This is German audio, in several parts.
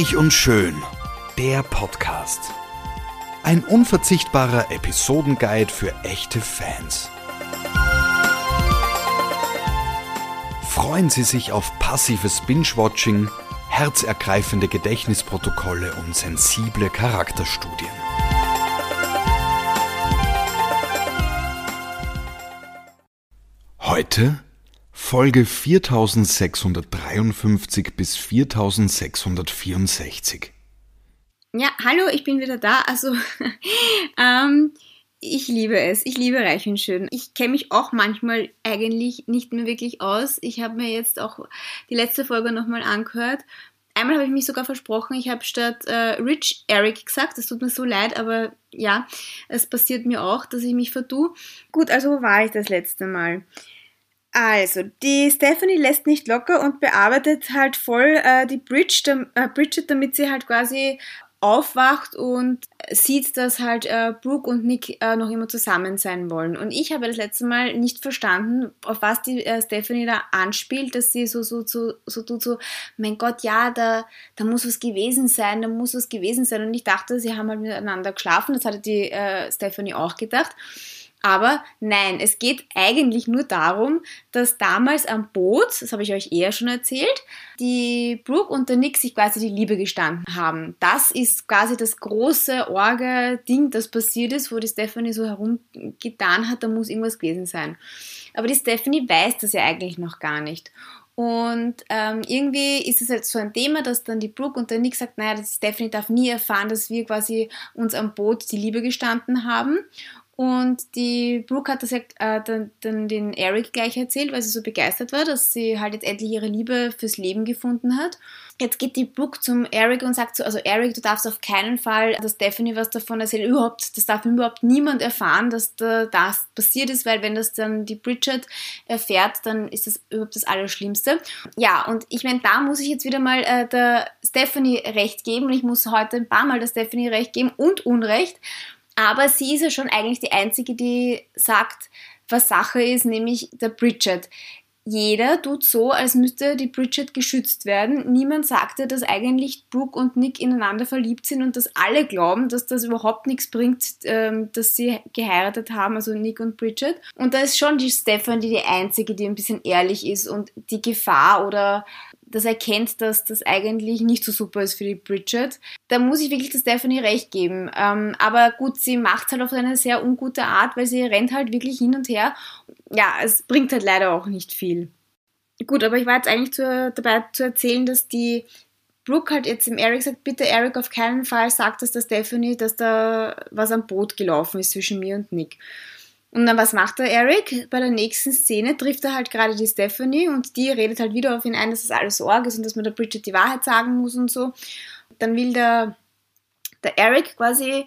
Reich und Schön, der Podcast. Ein unverzichtbarer Episodenguide für echte Fans. Freuen Sie sich auf passives Binge-Watching, herzergreifende Gedächtnisprotokolle und sensible Charakterstudien. Heute Folge 4653 bis 4664. Ja, hallo, ich bin wieder da. Also, ähm, ich liebe es. Ich liebe Reich und Schön. Ich kenne mich auch manchmal eigentlich nicht mehr wirklich aus. Ich habe mir jetzt auch die letzte Folge nochmal angehört. Einmal habe ich mich sogar versprochen, ich habe statt äh, Rich Eric gesagt. Das tut mir so leid, aber ja, es passiert mir auch, dass ich mich vertue. Gut, also wo war ich das letzte Mal? Also, die Stephanie lässt nicht locker und bearbeitet halt voll äh, die Bridge, äh, Bridget, damit sie halt quasi aufwacht und sieht, dass halt äh, Brooke und Nick äh, noch immer zusammen sein wollen. Und ich habe das letzte Mal nicht verstanden, auf was die äh, Stephanie da anspielt, dass sie so, so, so, so tut, so, mein Gott, ja, da, da muss was gewesen sein, da muss was gewesen sein. Und ich dachte, sie haben halt miteinander geschlafen, das hatte die äh, Stephanie auch gedacht. Aber nein, es geht eigentlich nur darum, dass damals am Boot, das habe ich euch eher schon erzählt, die Brooke und der Nick sich quasi die Liebe gestanden haben. Das ist quasi das große Orge-Ding, das passiert ist, wo die Stephanie so herumgetan hat, da muss irgendwas gewesen sein. Aber die Stephanie weiß das ja eigentlich noch gar nicht. Und ähm, irgendwie ist es halt so ein Thema, dass dann die Brooke und der Nick sagt, naja, Stephanie darf nie erfahren, dass wir quasi uns am Boot die Liebe gestanden haben. Und die Brooke hat das ja äh, dann, dann, den Eric gleich erzählt, weil sie so begeistert war, dass sie halt jetzt endlich ihre Liebe fürs Leben gefunden hat. Jetzt geht die Brooke zum Eric und sagt so, also Eric, du darfst auf keinen Fall dass Stephanie was davon erzählen. Überhaupt, das darf überhaupt niemand erfahren, dass da das passiert ist, weil wenn das dann die Bridget erfährt, dann ist das überhaupt das Allerschlimmste. Ja, und ich meine, da muss ich jetzt wieder mal äh, der Stephanie recht geben und ich muss heute ein paar Mal der Stephanie recht geben und Unrecht. Aber sie ist ja schon eigentlich die Einzige, die sagt, was Sache ist, nämlich der Bridget. Jeder tut so, als müsste die Bridget geschützt werden. Niemand sagte, dass eigentlich Brooke und Nick ineinander verliebt sind und dass alle glauben, dass das überhaupt nichts bringt, ähm, dass sie geheiratet haben, also Nick und Bridget. Und da ist schon die Stephanie die Einzige, die ein bisschen ehrlich ist und die Gefahr oder das erkennt, dass das eigentlich nicht so super ist für die Bridget. Da muss ich wirklich der Stephanie recht geben. Ähm, aber gut, sie macht es halt auf eine sehr ungute Art, weil sie rennt halt wirklich hin und her. Ja, es bringt halt leider auch nicht viel. Gut, aber ich war jetzt eigentlich zu, dabei zu erzählen, dass die Brooke halt jetzt dem Eric sagt, bitte Eric, auf keinen Fall sagt das der Stephanie, dass da was am Boot gelaufen ist zwischen mir und Nick. Und dann was macht der Eric? Bei der nächsten Szene trifft er halt gerade die Stephanie und die redet halt wieder auf ihn ein, dass das alles Sorge ist und dass man der Bridget die Wahrheit sagen muss und so. Dann will der, der Eric quasi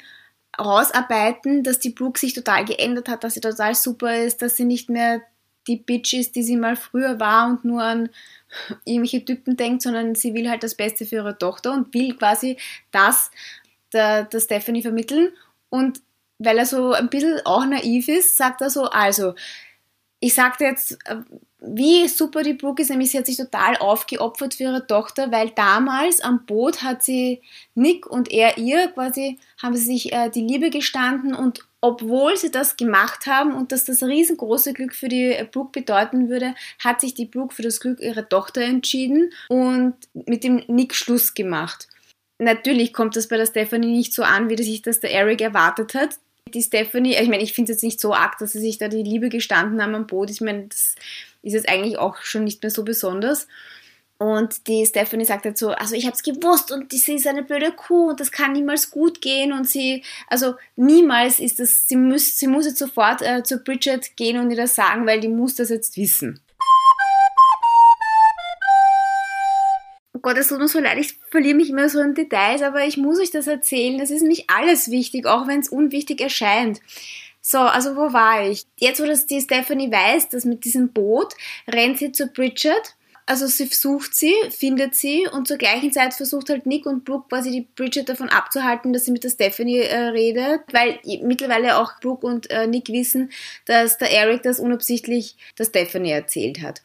rausarbeiten, dass die Brooke sich total geändert hat, dass sie total super ist, dass sie nicht mehr die Bitch ist, die sie mal früher war und nur an irgendwelche Typen denkt, sondern sie will halt das Beste für ihre Tochter und will quasi das der, der Stephanie vermitteln. Und weil er so ein bisschen auch naiv ist, sagt er so, also, ich sagte jetzt, äh, wie super die Brooke ist, nämlich sie hat sich total aufgeopfert für ihre Tochter, weil damals am Boot hat sie Nick und er ihr quasi, haben sie sich äh, die Liebe gestanden und obwohl sie das gemacht haben und dass das riesengroße Glück für die Brooke bedeuten würde, hat sich die Brooke für das Glück ihrer Tochter entschieden und mit dem Nick Schluss gemacht. Natürlich kommt das bei der Stephanie nicht so an, wie sich das der Eric erwartet hat die Stephanie, ich meine, ich finde es jetzt nicht so arg, dass sie sich da die Liebe gestanden haben am Boot. Ich meine, das ist jetzt eigentlich auch schon nicht mehr so besonders. Und die Stephanie sagt halt so, also ich habe es gewusst und sie ist eine blöde Kuh und das kann niemals gut gehen und sie, also niemals ist das, sie muss, sie muss jetzt sofort äh, zu Bridget gehen und ihr das sagen, weil die muss das jetzt wissen. Gott, es tut mir so leid, ich verliere mich immer so in Details, aber ich muss euch das erzählen. Das ist nicht alles wichtig, auch wenn es unwichtig erscheint. So, also wo war ich? Jetzt, wo das die Stephanie weiß, dass mit diesem Boot rennt sie zu Bridget. Also sie sucht sie, findet sie und zur gleichen Zeit versucht halt Nick und Brooke quasi die Bridget davon abzuhalten, dass sie mit der Stephanie äh, redet, weil mittlerweile auch Brooke und äh, Nick wissen, dass der Eric das unabsichtlich der Stephanie erzählt hat.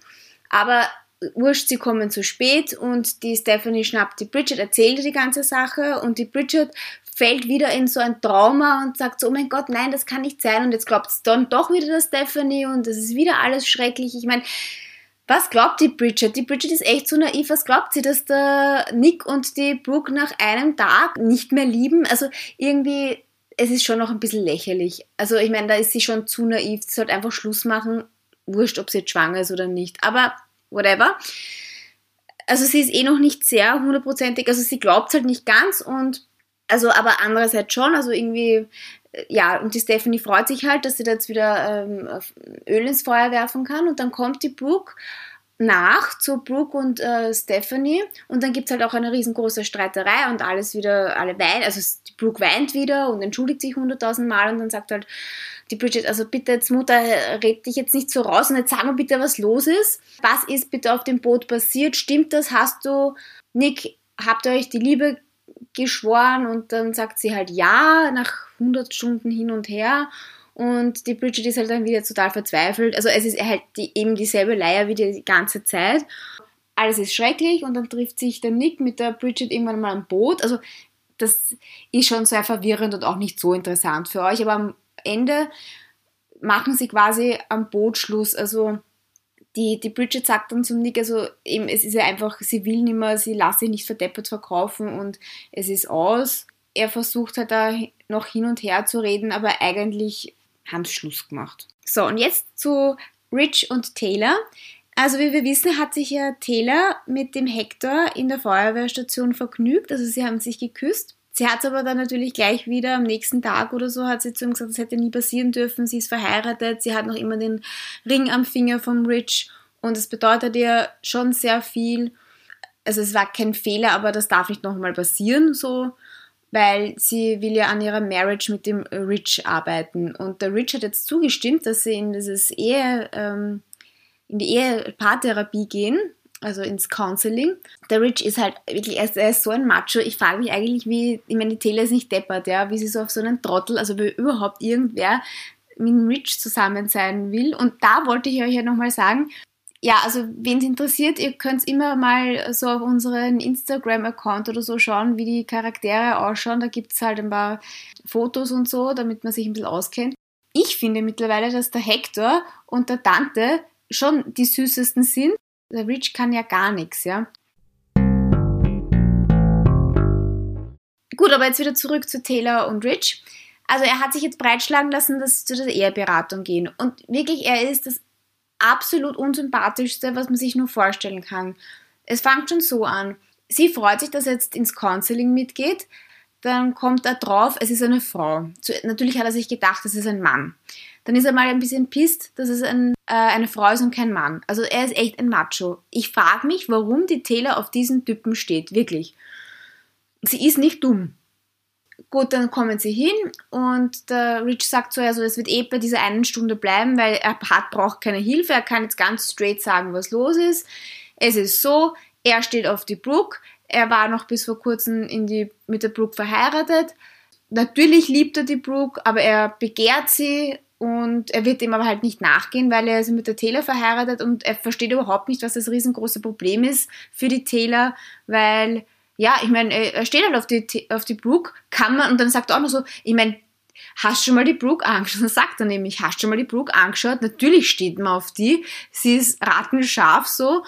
Aber wurscht, sie kommen zu spät und die Stephanie schnappt die Bridget, erzählt die ganze Sache und die Bridget fällt wieder in so ein Trauma und sagt so, oh mein Gott, nein, das kann nicht sein und jetzt glaubt es dann doch wieder der Stephanie und das ist wieder alles schrecklich. Ich meine, was glaubt die Bridget? Die Bridget ist echt so naiv. Was glaubt sie, dass der Nick und die Brooke nach einem Tag nicht mehr lieben? Also irgendwie, es ist schon noch ein bisschen lächerlich. Also ich meine, da ist sie schon zu naiv. Sie sollte einfach Schluss machen. Wurscht, ob sie jetzt schwanger ist oder nicht. Aber whatever. Also sie ist eh noch nicht sehr hundertprozentig, also sie glaubt halt nicht ganz und also aber andererseits schon, also irgendwie, äh, ja, und die Stephanie freut sich halt, dass sie da jetzt wieder ähm, Öl ins Feuer werfen kann und dann kommt die Brooke nach zu Brooke und äh, Stephanie und dann gibt es halt auch eine riesengroße Streiterei und alles wieder, alle weinen, also Brooke weint wieder und entschuldigt sich hunderttausend Mal und dann sagt halt die Bridget, also bitte jetzt Mutter, red dich jetzt nicht so raus und jetzt sag mir bitte, was los ist. Was ist bitte auf dem Boot passiert? Stimmt das? Hast du, Nick, habt ihr euch die Liebe geschworen? Und dann sagt sie halt ja, nach 100 Stunden hin und her. Und die Bridget ist halt dann wieder total verzweifelt. Also es ist halt die, eben dieselbe Leier wie die ganze Zeit. Alles ist schrecklich und dann trifft sich der Nick mit der Bridget irgendwann mal am Boot. Also das ist schon sehr verwirrend und auch nicht so interessant für euch. Aber am Ende machen sie quasi am Boot Schluss. Also die, die Bridget sagt dann zum Nick, also eben, es ist ja einfach, sie will nicht mehr, sie lässt sich nicht verdeppert verkaufen und es ist aus. Er versucht halt da noch hin und her zu reden, aber eigentlich haben sie Schluss gemacht. So, und jetzt zu Rich und Taylor. Also wie wir wissen, hat sich ja Taylor mit dem Hector in der Feuerwehrstation vergnügt. Also sie haben sich geküsst. Sie hat es aber dann natürlich gleich wieder am nächsten Tag oder so, hat sie zu ihm gesagt, das hätte nie passieren dürfen. Sie ist verheiratet, sie hat noch immer den Ring am Finger vom Rich und es bedeutet ihr schon sehr viel. Also es war kein Fehler, aber das darf nicht nochmal passieren, so, weil sie will ja an ihrer Marriage mit dem Rich arbeiten. Und der Rich hat jetzt zugestimmt, dass sie in dieses Ehe, ähm, in die Ehepaartherapie gehen also ins Counseling. Der Rich ist halt wirklich, er ist, er ist so ein Macho. Ich frage mich eigentlich, wie, ich meine, die Tele ist nicht deppert, ja, wie sie so auf so einen Trottel, also wie überhaupt irgendwer mit dem Rich zusammen sein will. Und da wollte ich euch ja nochmal sagen, ja, also wen es interessiert, ihr könnt immer mal so auf unseren Instagram-Account oder so schauen, wie die Charaktere ausschauen. Da gibt es halt ein paar Fotos und so, damit man sich ein bisschen auskennt. Ich finde mittlerweile, dass der Hector und der Tante schon die süßesten sind. Der Rich kann ja gar nichts, ja. Gut, aber jetzt wieder zurück zu Taylor und Rich. Also er hat sich jetzt breitschlagen lassen, dass sie zu der Eheberatung gehen. Und wirklich, er ist das absolut unsympathischste, was man sich nur vorstellen kann. Es fängt schon so an. Sie freut sich, dass er jetzt ins Counseling mitgeht. Dann kommt er drauf, es ist eine Frau. Natürlich hat er sich gedacht, es ist ein Mann dann ist er mal ein bisschen pisst, dass es ein, äh, eine Frau ist und kein Mann. Also er ist echt ein Macho. Ich frage mich, warum die Taylor auf diesen Typen steht, wirklich. Sie ist nicht dumm. Gut, dann kommen sie hin und der Rich sagt so, also es wird eh bei dieser einen Stunde bleiben, weil er hat, braucht keine Hilfe, er kann jetzt ganz straight sagen, was los ist. Es ist so, er steht auf die Brooke, er war noch bis vor kurzem die, mit der Brooke verheiratet. Natürlich liebt er die Brooke, aber er begehrt sie und er wird dem aber halt nicht nachgehen, weil er ist mit der Taylor verheiratet und er versteht überhaupt nicht, was das riesengroße Problem ist für die Taylor, weil, ja, ich meine, er steht halt auf die, auf die Brooke, kann man, und dann sagt er auch noch so, ich meine, hast du schon mal die Brooke angeschaut? Dann sagt er nämlich, hast du schon mal die Brooke angeschaut? Natürlich steht man auf die, sie ist ratenscharf so.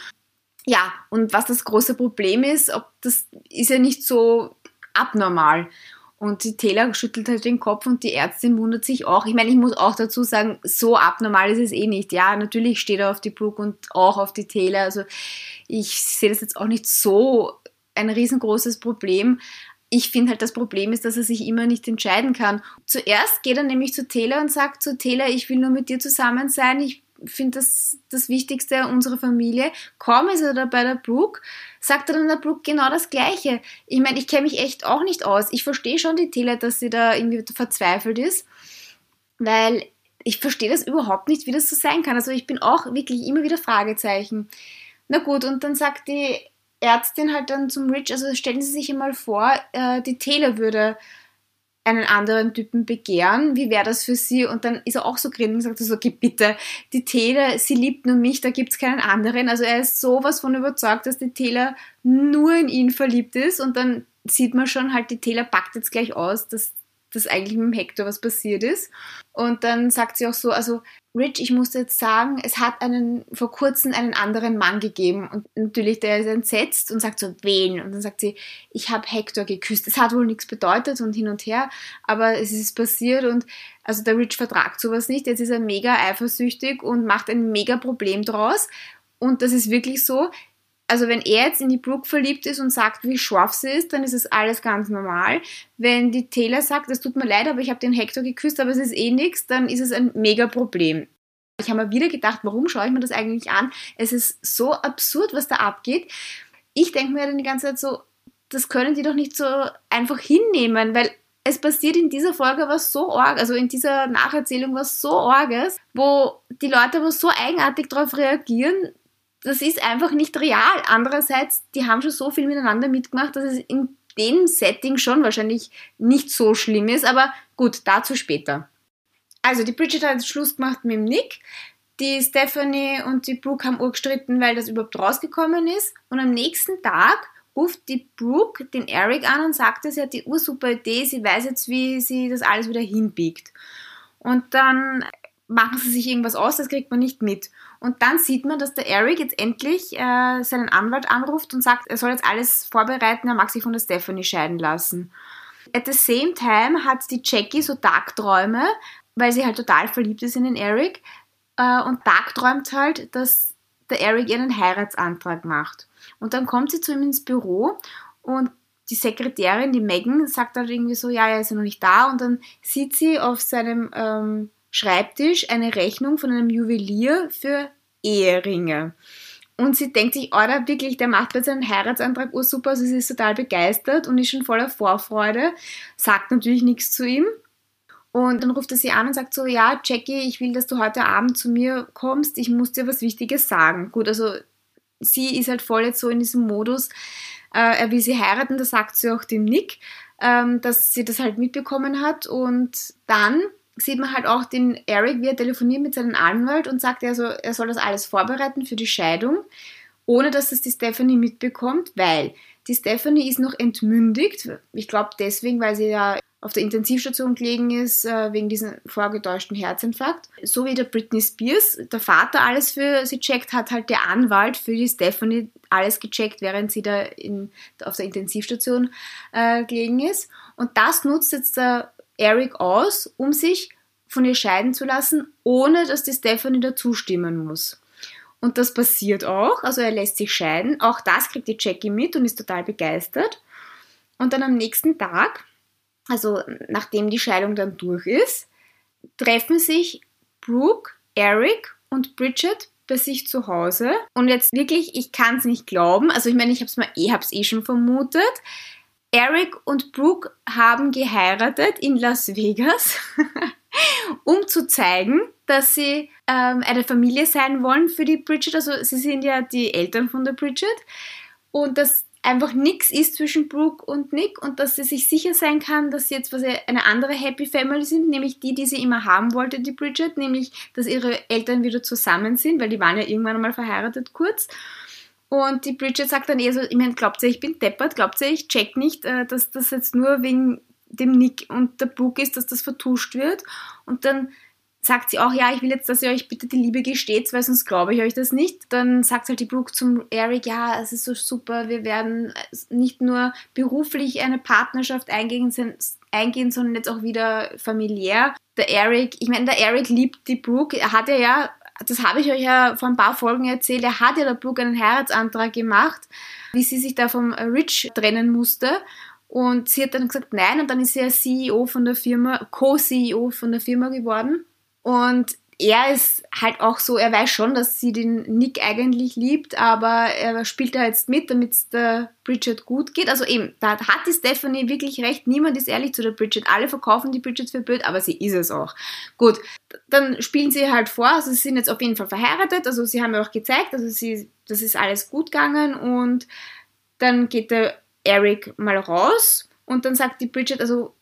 Ja, und was das große Problem ist, ob das ist ja nicht so abnormal. Und die Taylor schüttelt halt den Kopf und die Ärztin wundert sich auch. Ich meine, ich muss auch dazu sagen, so abnormal ist es eh nicht. Ja, natürlich steht er auf die Brooke und auch auf die Taylor. Also ich sehe das jetzt auch nicht so ein riesengroßes Problem. Ich finde halt, das Problem ist, dass er sich immer nicht entscheiden kann. Zuerst geht er nämlich zu Taylor und sagt zu Taylor, ich will nur mit dir zusammen sein, ich finde das das Wichtigste unserer Familie. Kaum ist er da bei der Brooke, sagt er dann der Brooke genau das Gleiche. Ich meine, ich kenne mich echt auch nicht aus. Ich verstehe schon die Taylor, dass sie da irgendwie verzweifelt ist, weil ich verstehe das überhaupt nicht, wie das so sein kann. Also ich bin auch wirklich immer wieder Fragezeichen. Na gut, und dann sagt die Ärztin halt dann zum Rich, also stellen Sie sich einmal vor, äh, die Taylor würde einen anderen Typen begehren, wie wäre das für sie? Und dann ist er auch so grin und sagt so, okay, bitte, die Taylor, sie liebt nur mich, da gibt es keinen anderen. Also er ist sowas von überzeugt, dass die Taylor nur in ihn verliebt ist und dann sieht man schon halt, die Taylor packt jetzt gleich aus, dass dass eigentlich mit dem Hector was passiert ist. Und dann sagt sie auch so, also Rich, ich muss jetzt sagen, es hat einen vor kurzem einen anderen Mann gegeben und natürlich der ist entsetzt und sagt so, wen? Und dann sagt sie, ich habe Hector geküsst. Es hat wohl nichts bedeutet und hin und her, aber es ist passiert und also der Rich vertragt sowas nicht. Jetzt ist er mega eifersüchtig und macht ein mega Problem draus. Und das ist wirklich so also wenn er jetzt in die Brooke verliebt ist und sagt, wie scharf sie ist, dann ist es alles ganz normal. Wenn die Taylor sagt, es tut mir leid, aber ich habe den Hector geküsst, aber es ist eh nichts, dann ist es ein mega Problem. Ich habe mir wieder gedacht, warum schaue ich mir das eigentlich an? Es ist so absurd, was da abgeht. Ich denke mir dann die ganze Zeit so, das können die doch nicht so einfach hinnehmen, weil es passiert in dieser Folge was so arg, also in dieser Nacherzählung was so arges, wo die Leute aber so eigenartig darauf reagieren, das ist einfach nicht real. Andererseits, die haben schon so viel miteinander mitgemacht, dass es in dem Setting schon wahrscheinlich nicht so schlimm ist, aber gut, dazu später. Also, die Bridget hat Schluss gemacht mit dem Nick. Die Stephanie und die Brooke haben urgestritten, weil das überhaupt rausgekommen ist. Und am nächsten Tag ruft die Brooke den Eric an und sagt, sie hat die ursuper Idee, sie weiß jetzt, wie sie das alles wieder hinbiegt. Und dann machen sie sich irgendwas aus, das kriegt man nicht mit. Und dann sieht man, dass der Eric jetzt endlich äh, seinen Anwalt anruft und sagt, er soll jetzt alles vorbereiten, er mag sich von der Stephanie scheiden lassen. At the same time hat die Jackie so Tagträume, weil sie halt total verliebt ist in den Eric äh, und tagträumt halt, dass der Eric ihr einen Heiratsantrag macht. Und dann kommt sie zu ihm ins Büro und die Sekretärin, die Megan, sagt halt irgendwie so, ja, er ist ja noch nicht da und dann sieht sie auf seinem ähm, Schreibtisch eine Rechnung von einem Juwelier für Eheringe. Und sie denkt sich, oder wirklich, der macht jetzt einen Heiratsantrag, oh super, also sie ist total begeistert und ist schon voller Vorfreude, sagt natürlich nichts zu ihm. Und dann ruft er sie an und sagt so, ja, Jackie, ich will, dass du heute Abend zu mir kommst, ich muss dir was Wichtiges sagen. Gut, also sie ist halt voll jetzt so in diesem Modus, äh, er will sie heiraten, da sagt sie auch dem Nick, ähm, dass sie das halt mitbekommen hat und dann sieht man halt auch den Eric, wie er telefoniert mit seinem Anwalt und sagt, also, er soll das alles vorbereiten für die Scheidung, ohne dass das die Stephanie mitbekommt, weil die Stephanie ist noch entmündigt. Ich glaube deswegen, weil sie ja auf der Intensivstation gelegen ist, äh, wegen diesem vorgetäuschten Herzinfarkt. So wie der Britney Spears, der Vater alles für sie checkt, hat halt der Anwalt für die Stephanie alles gecheckt, während sie da in, auf der Intensivstation äh, gelegen ist. Und das nutzt jetzt der Eric aus, um sich von ihr scheiden zu lassen, ohne dass die Stephanie da zustimmen muss. Und das passiert auch, also er lässt sich scheiden. Auch das kriegt die Jackie mit und ist total begeistert. Und dann am nächsten Tag, also nachdem die Scheidung dann durch ist, treffen sich Brooke, Eric und Bridget bei sich zu Hause. Und jetzt wirklich, ich kann es nicht glauben. Also ich meine, ich habe es eh, eh schon vermutet. Eric und Brooke haben geheiratet in Las Vegas, um zu zeigen, dass sie ähm, eine Familie sein wollen für die Bridget. Also sie sind ja die Eltern von der Bridget. Und dass einfach nichts ist zwischen Brooke und Nick und dass sie sich sicher sein kann, dass sie jetzt was eine andere Happy Family sind, nämlich die, die sie immer haben wollte, die Bridget, nämlich dass ihre Eltern wieder zusammen sind, weil die waren ja irgendwann einmal verheiratet kurz. Und die Bridget sagt dann eher so, ich meine, glaubt ihr, ich bin deppert? Glaubt ihr, ich check nicht, äh, dass das jetzt nur wegen dem Nick und der Book ist, dass das vertuscht wird? Und dann sagt sie auch, ja, ich will jetzt, dass ihr euch bitte die Liebe gesteht, weil sonst glaube ich euch das nicht. Dann sagt halt die Brooke zum Eric, ja, es ist so super, wir werden nicht nur beruflich eine Partnerschaft eingehen, eingehen sondern jetzt auch wieder familiär. Der Eric, ich meine, der Eric liebt die Brooke, er hat ja ja das habe ich euch ja vor ein paar Folgen erzählt, er hat ja der Brooke einen Heiratsantrag gemacht, wie sie sich da vom Rich trennen musste. Und sie hat dann gesagt, nein, und dann ist sie ja CEO von der Firma, Co-CEO von der Firma geworden. Und er ist halt auch so, er weiß schon, dass sie den Nick eigentlich liebt, aber er spielt da jetzt mit, damit es der Bridget gut geht. Also eben, da hat die Stephanie wirklich recht. Niemand ist ehrlich zu der Bridget. Alle verkaufen die Bridget für blöd, aber sie ist es auch. Gut, dann spielen sie halt vor, also sie sind jetzt auf jeden Fall verheiratet, also sie haben ja auch gezeigt, also sie, das ist alles gut gegangen und dann geht der Eric mal raus und dann sagt die Bridget, also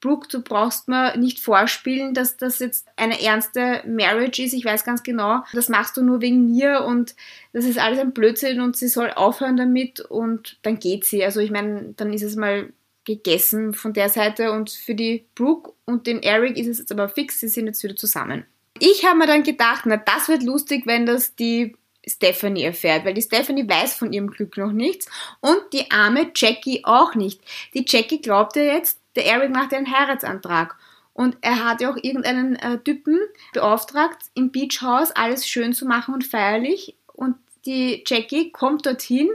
Brooke, du brauchst mir nicht vorspielen, dass das jetzt eine ernste Marriage ist. Ich weiß ganz genau, das machst du nur wegen mir und das ist alles ein Blödsinn und sie soll aufhören damit und dann geht sie. Also ich meine, dann ist es mal gegessen von der Seite und für die Brooke und den Eric ist es jetzt aber fix, sie sind jetzt wieder zusammen. Ich habe mir dann gedacht, na das wird lustig, wenn das die Stephanie erfährt, weil die Stephanie weiß von ihrem Glück noch nichts und die arme Jackie auch nicht. Die Jackie glaubt ja jetzt, der Eric macht ja einen Heiratsantrag. Und er hat ja auch irgendeinen äh, Typen beauftragt, im Beachhaus alles schön zu machen und feierlich. Und die Jackie kommt dorthin,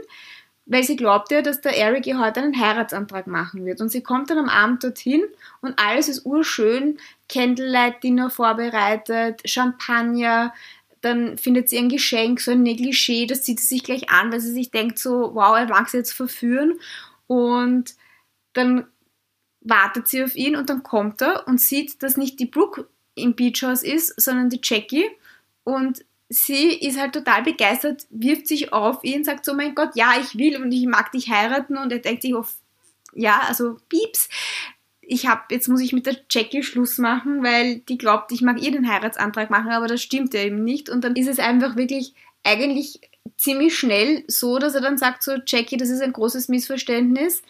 weil sie glaubt ja, dass der Eric ihr heute einen Heiratsantrag machen wird. Und sie kommt dann am Abend dorthin und alles ist urschön, Candlelight-Dinner vorbereitet, Champagner, dann findet sie ein Geschenk, so ein Negligé, das zieht sie sich gleich an, weil sie sich denkt so, wow, er mag sie jetzt verführen. Und dann wartet sie auf ihn und dann kommt er und sieht, dass nicht die Brooke im Beachhaus ist, sondern die Jackie. Und sie ist halt total begeistert, wirft sich auf ihn, sagt so, mein Gott, ja, ich will und ich mag dich heiraten. Und er denkt sich, oh, ja, also pieps, ich habe, jetzt muss ich mit der Jackie Schluss machen, weil die glaubt, ich mag ihr den Heiratsantrag machen, aber das stimmt ja eben nicht. Und dann ist es einfach wirklich eigentlich ziemlich schnell so, dass er dann sagt so, Jackie, das ist ein großes Missverständnis.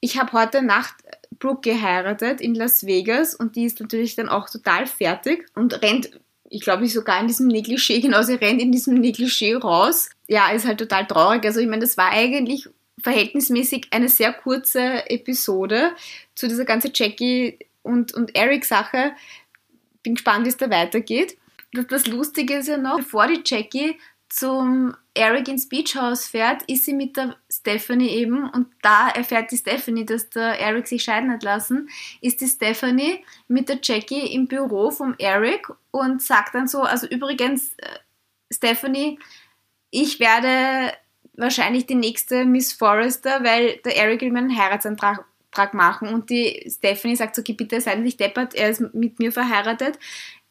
Ich habe heute Nacht Brooke geheiratet in Las Vegas und die ist natürlich dann auch total fertig und rennt, ich glaube, ich sogar in diesem Negligé, genau, sie rennt in diesem Negligé raus. Ja, ist halt total traurig. Also ich meine, das war eigentlich verhältnismäßig eine sehr kurze Episode zu dieser ganzen Jackie und, und Eric-Sache. Bin gespannt, wie es da weitergeht. Das, das Lustige ist ja noch, bevor die Jackie zum Eric ins Beachhaus fährt, ist sie mit der Stephanie eben und da erfährt die Stephanie, dass der Eric sich scheiden hat lassen, ist die Stephanie mit der Jackie im Büro vom Eric und sagt dann so, also übrigens, äh, Stephanie, ich werde wahrscheinlich die nächste Miss Forrester, weil der Eric will mir einen Heiratsantrag machen und die Stephanie sagt so, okay, bitte seid nicht deppert, er ist mit mir verheiratet.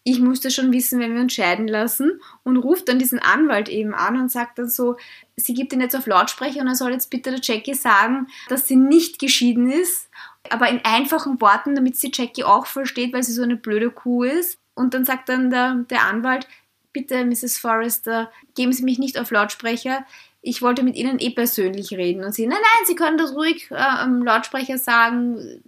Ich musste schon wissen, wenn wir uns scheiden lassen und ruft dann diesen Anwalt eben an und sagt dann so, sie gibt ihn jetzt auf Lautsprecher und er soll jetzt bitte der Jackie sagen, dass sie nicht geschieden ist, aber in einfachen Worten, damit sie Jackie auch versteht, weil sie so eine blöde Kuh ist. Und dann sagt dann der, der Anwalt, bitte, Mrs. Forrester, geben Sie mich nicht auf Lautsprecher ich wollte mit Ihnen eh persönlich reden. Und sie, nein, nein, Sie können das ruhig äh, am Lautsprecher sagen.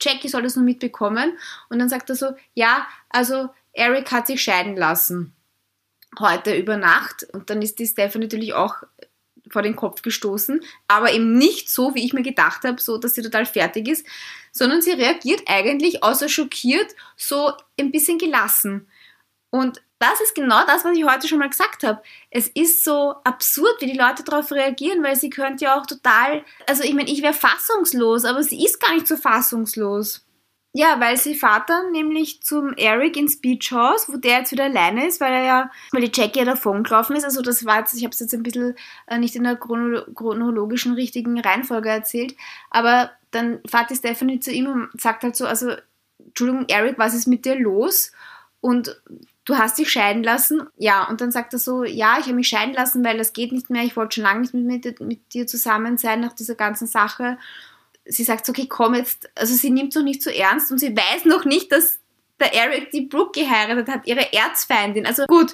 Jackie soll das nur mitbekommen. Und dann sagt er so, ja, also Eric hat sich scheiden lassen. Heute über Nacht. Und dann ist die Stephanie natürlich auch vor den Kopf gestoßen, aber eben nicht so, wie ich mir gedacht habe, so, dass sie total fertig ist, sondern sie reagiert eigentlich außer schockiert so ein bisschen gelassen. Und das ist genau das, was ich heute schon mal gesagt habe. Es ist so absurd, wie die Leute darauf reagieren, weil sie könnte ja auch total, also ich meine, ich wäre fassungslos, aber sie ist gar nicht so fassungslos. Ja, weil sie fährt dann nämlich zum Eric ins Beach House, wo der jetzt wieder alleine ist, weil er ja, weil die Jackie ja davon gelaufen ist. Also das war jetzt, ich habe es jetzt ein bisschen äh, nicht in der chrono chronologischen richtigen Reihenfolge erzählt, aber dann fährt die Stephanie zu ihm und sagt halt so, also Entschuldigung, Eric, was ist mit dir los? Und du hast dich scheiden lassen. Ja, und dann sagt er so, ja, ich habe mich scheiden lassen, weil das geht nicht mehr. Ich wollte schon lange nicht mit, mit dir zusammen sein nach dieser ganzen Sache. Sie sagt so, okay, komm jetzt. Also sie nimmt es noch nicht so ernst und sie weiß noch nicht, dass der Eric die Brooke geheiratet hat, ihre Erzfeindin. Also gut.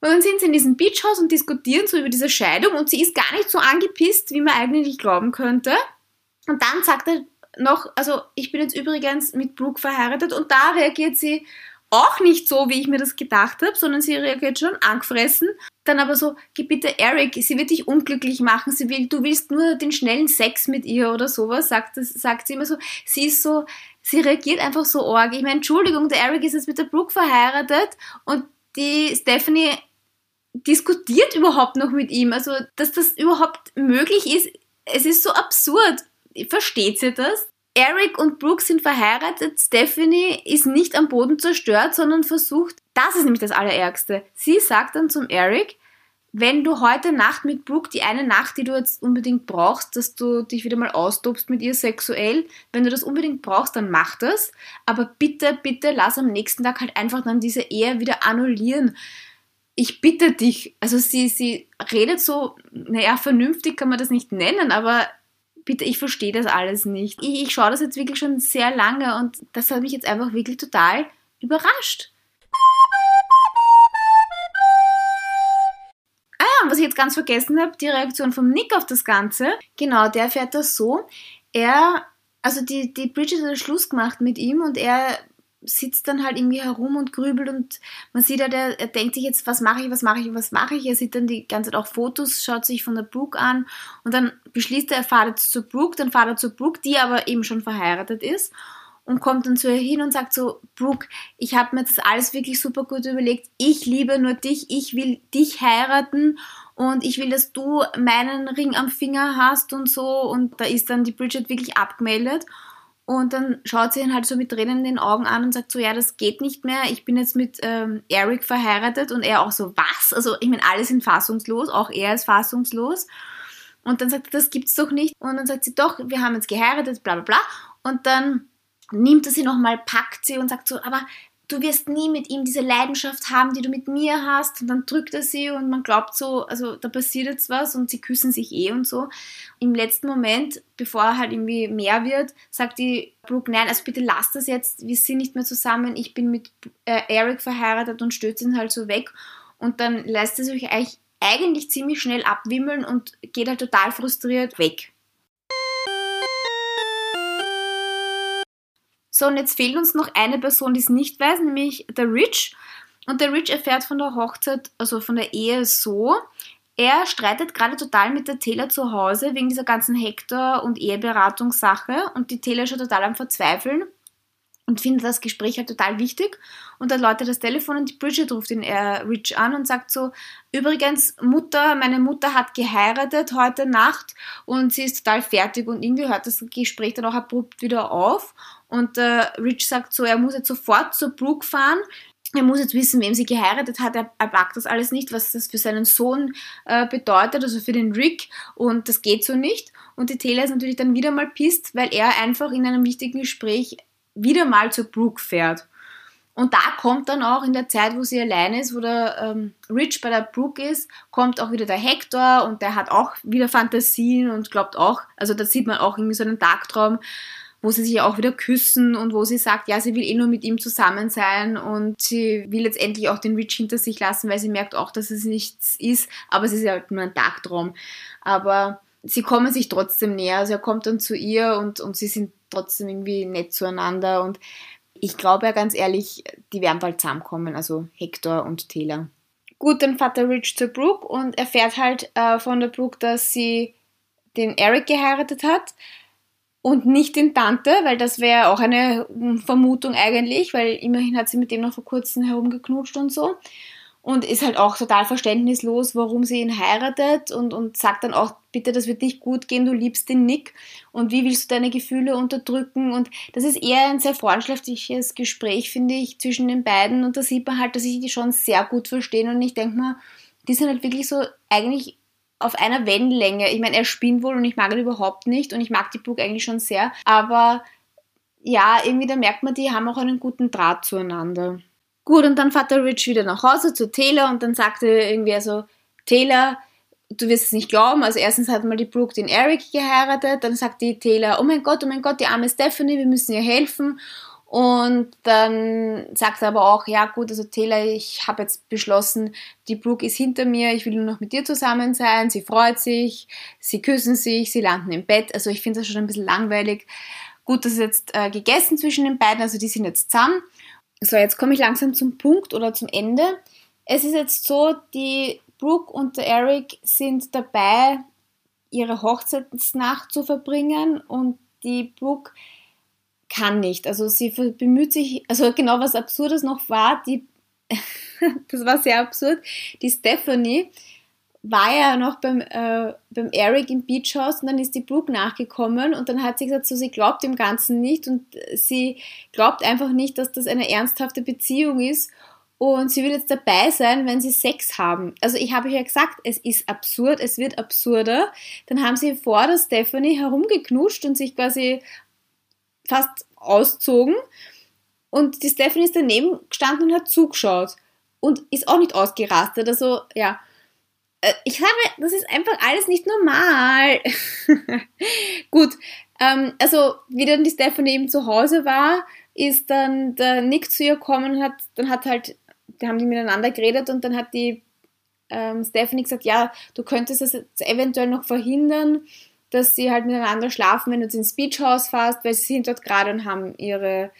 Und dann sind sie in diesem Beachhaus und diskutieren so über diese Scheidung und sie ist gar nicht so angepisst, wie man eigentlich glauben könnte. Und dann sagt er noch, also ich bin jetzt übrigens mit Brooke verheiratet und da reagiert sie auch nicht so, wie ich mir das gedacht habe, sondern sie reagiert schon angefressen. Dann aber so, gib bitte Eric, sie wird dich unglücklich machen, sie will, du willst nur den schnellen Sex mit ihr oder sowas, sagt, sagt sie immer so. Sie ist so, sie reagiert einfach so arg. Ich meine, Entschuldigung, der Eric ist jetzt mit der Brooke verheiratet und die Stephanie diskutiert überhaupt noch mit ihm. Also, dass das überhaupt möglich ist, es ist so absurd. Versteht sie das? Eric und Brooke sind verheiratet. Stephanie ist nicht am Boden zerstört, sondern versucht, das ist nämlich das Allerärgste. Sie sagt dann zum Eric, wenn du heute Nacht mit Brooke, die eine Nacht, die du jetzt unbedingt brauchst, dass du dich wieder mal austobst mit ihr sexuell, wenn du das unbedingt brauchst, dann mach das. Aber bitte, bitte lass am nächsten Tag halt einfach dann diese Ehe wieder annullieren. Ich bitte dich. Also sie, sie redet so, naja, vernünftig kann man das nicht nennen, aber bitte, ich verstehe das alles nicht. Ich, ich schaue das jetzt wirklich schon sehr lange und das hat mich jetzt einfach wirklich total überrascht. Ah ja, was ich jetzt ganz vergessen habe, die Reaktion von Nick auf das Ganze. Genau, der fährt das so. Er, also die, die Bridget hat Schluss gemacht mit ihm und er sitzt dann halt irgendwie herum und grübelt und man sieht halt, er, er denkt sich jetzt, was mache ich, was mache ich, was mache ich. Er sieht dann die ganze Zeit auch Fotos, schaut sich von der Brooke an und dann beschließt er, er fahrt jetzt zu Brooke, dann fahrt er zu Brooke, die aber eben schon verheiratet ist und kommt dann zu ihr hin und sagt so, Brooke, ich habe mir das alles wirklich super gut überlegt, ich liebe nur dich, ich will dich heiraten und ich will, dass du meinen Ring am Finger hast und so. Und da ist dann die Bridget wirklich abgemeldet und dann schaut sie ihn halt so mit Tränen in den Augen an und sagt so, ja, das geht nicht mehr. Ich bin jetzt mit ähm, Eric verheiratet und er auch so, was? Also ich meine, alle sind fassungslos, auch er ist fassungslos. Und dann sagt er, das gibt's doch nicht. Und dann sagt sie, doch, wir haben jetzt geheiratet, bla bla bla. Und dann nimmt er sie nochmal, packt sie und sagt so, aber du wirst nie mit ihm diese Leidenschaft haben, die du mit mir hast. Und dann drückt er sie und man glaubt so, also da passiert jetzt was und sie küssen sich eh und so. Im letzten Moment, bevor er halt irgendwie mehr wird, sagt die Brooke, nein, also bitte lass das jetzt, wir sind nicht mehr zusammen, ich bin mit äh, Eric verheiratet und stößt ihn halt so weg. Und dann lässt er sich eigentlich, eigentlich ziemlich schnell abwimmeln und geht halt total frustriert weg. So, und jetzt fehlt uns noch eine Person, die es nicht weiß, nämlich der Rich. Und der Rich erfährt von der Hochzeit, also von der Ehe so, er streitet gerade total mit der Taylor zu Hause wegen dieser ganzen Hector- und Eheberatungssache und die Taylor ist schon total am Verzweifeln und findet das Gespräch halt total wichtig. Und dann läutet das Telefon und die Bridget ruft ihn äh, Rich an und sagt so, übrigens, Mutter, meine Mutter hat geheiratet heute Nacht und sie ist total fertig und irgendwie hört das Gespräch dann auch abrupt wieder auf und äh, Rich sagt so, er muss jetzt sofort zur Brooke fahren. Er muss jetzt wissen, wem sie geheiratet hat. Er, er packt das alles nicht, was das für seinen Sohn äh, bedeutet, also für den Rick. Und das geht so nicht. Und die Taylor ist natürlich dann wieder mal pisst, weil er einfach in einem wichtigen Gespräch wieder mal zur Brooke fährt. Und da kommt dann auch in der Zeit, wo sie alleine ist, wo der ähm, Rich bei der Brooke ist, kommt auch wieder der Hector und der hat auch wieder Fantasien und glaubt auch, also da sieht man auch irgendwie so einen Tagtraum, wo sie sich auch wieder küssen und wo sie sagt, ja, sie will eh nur mit ihm zusammen sein und sie will jetzt endlich auch den Rich hinter sich lassen, weil sie merkt auch, dass es nichts ist, aber es ist ja halt nur ein Tagtraum. Aber sie kommen sich trotzdem näher, also er kommt dann zu ihr und, und sie sind trotzdem irgendwie nett zueinander und ich glaube ja ganz ehrlich, die werden bald zusammenkommen, also Hector und Taylor. Gut, dann fährt der Rich zur Brooke und erfährt halt äh, von der Brooke, dass sie den Eric geheiratet hat und nicht den Tante, weil das wäre auch eine Vermutung eigentlich, weil immerhin hat sie mit dem noch vor kurzem herumgeknutscht und so. Und ist halt auch total verständnislos, warum sie ihn heiratet und, und sagt dann auch, bitte, das wird nicht gut gehen, du liebst den Nick und wie willst du deine Gefühle unterdrücken? Und das ist eher ein sehr freundschaftliches Gespräch, finde ich, zwischen den beiden und da sieht man halt, dass sich die schon sehr gut verstehen und ich denke mal, die sind halt wirklich so eigentlich auf einer Wellenlänge. Ich meine, er spinnt wohl und ich mag ihn überhaupt nicht und ich mag die Brooke eigentlich schon sehr, aber ja, irgendwie da merkt man, die haben auch einen guten Draht zueinander. Gut, und dann fährt der Rich wieder nach Hause zu Taylor und dann sagt er irgendwie so, Taylor, du wirst es nicht glauben, also erstens hat mal die Brooke den Eric geheiratet, dann sagt die Taylor, oh mein Gott, oh mein Gott, die arme Stephanie, wir müssen ihr helfen und dann sagt er aber auch, ja gut, also Taylor, ich habe jetzt beschlossen, die Brooke ist hinter mir, ich will nur noch mit dir zusammen sein, sie freut sich, sie küssen sich, sie landen im Bett. Also ich finde das schon ein bisschen langweilig. Gut, das ist jetzt äh, gegessen zwischen den beiden, also die sind jetzt zusammen. So, jetzt komme ich langsam zum Punkt oder zum Ende. Es ist jetzt so, die Brooke und der Eric sind dabei, ihre Hochzeitsnacht zu verbringen und die Brooke kann nicht. Also sie bemüht sich, also genau was Absurdes noch war, die, das war sehr absurd, die Stephanie war ja noch beim, äh, beim Eric im Beach House und dann ist die Brooke nachgekommen und dann hat sie gesagt, so sie glaubt dem Ganzen nicht und sie glaubt einfach nicht, dass das eine ernsthafte Beziehung ist und sie will jetzt dabei sein, wenn sie Sex haben. Also ich habe ja gesagt, es ist absurd, es wird absurder. Dann haben sie vor der Stephanie herumgeknuscht und sich quasi fast auszogen. Und die Stephanie ist daneben gestanden und hat zugeschaut. Und ist auch nicht ausgerastet. Also, ja. Äh, ich sage, das ist einfach alles nicht normal. Gut, ähm, also wie dann die Stephanie eben zu Hause war, ist dann der Nick zu ihr gekommen und hat, dann hat halt, da haben die miteinander geredet und dann hat die ähm, Stephanie gesagt, ja, du könntest es eventuell noch verhindern, dass sie halt miteinander schlafen, wenn du ins Beach House fährst, weil sie sind dort gerade und haben ihre,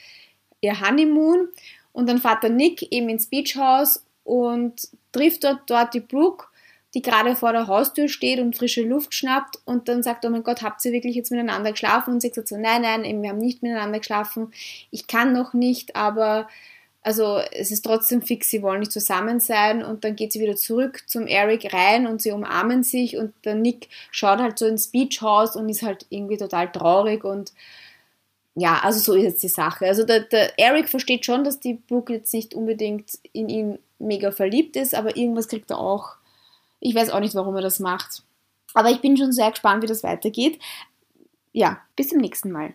ihr Honeymoon. Und dann fährt der Nick eben ins Beach House und trifft dort, dort die Brooke, die gerade vor der Haustür steht und frische Luft schnappt und dann sagt, oh mein Gott, habt ihr wirklich jetzt miteinander geschlafen? Und sie sagt so, nein, nein, wir haben nicht miteinander geschlafen, ich kann noch nicht, aber also es ist trotzdem fix, sie wollen nicht zusammen sein und dann geht sie wieder zurück zum Eric rein und sie umarmen sich und der Nick schaut halt so ins Beach House und ist halt irgendwie total traurig und ja, also so ist jetzt die Sache. Also der, der Eric versteht schon, dass die Brooke jetzt nicht unbedingt in ihn mega verliebt ist, aber irgendwas kriegt er auch. Ich weiß auch nicht, warum er das macht. Aber ich bin schon sehr gespannt, wie das weitergeht. Ja, bis zum nächsten Mal.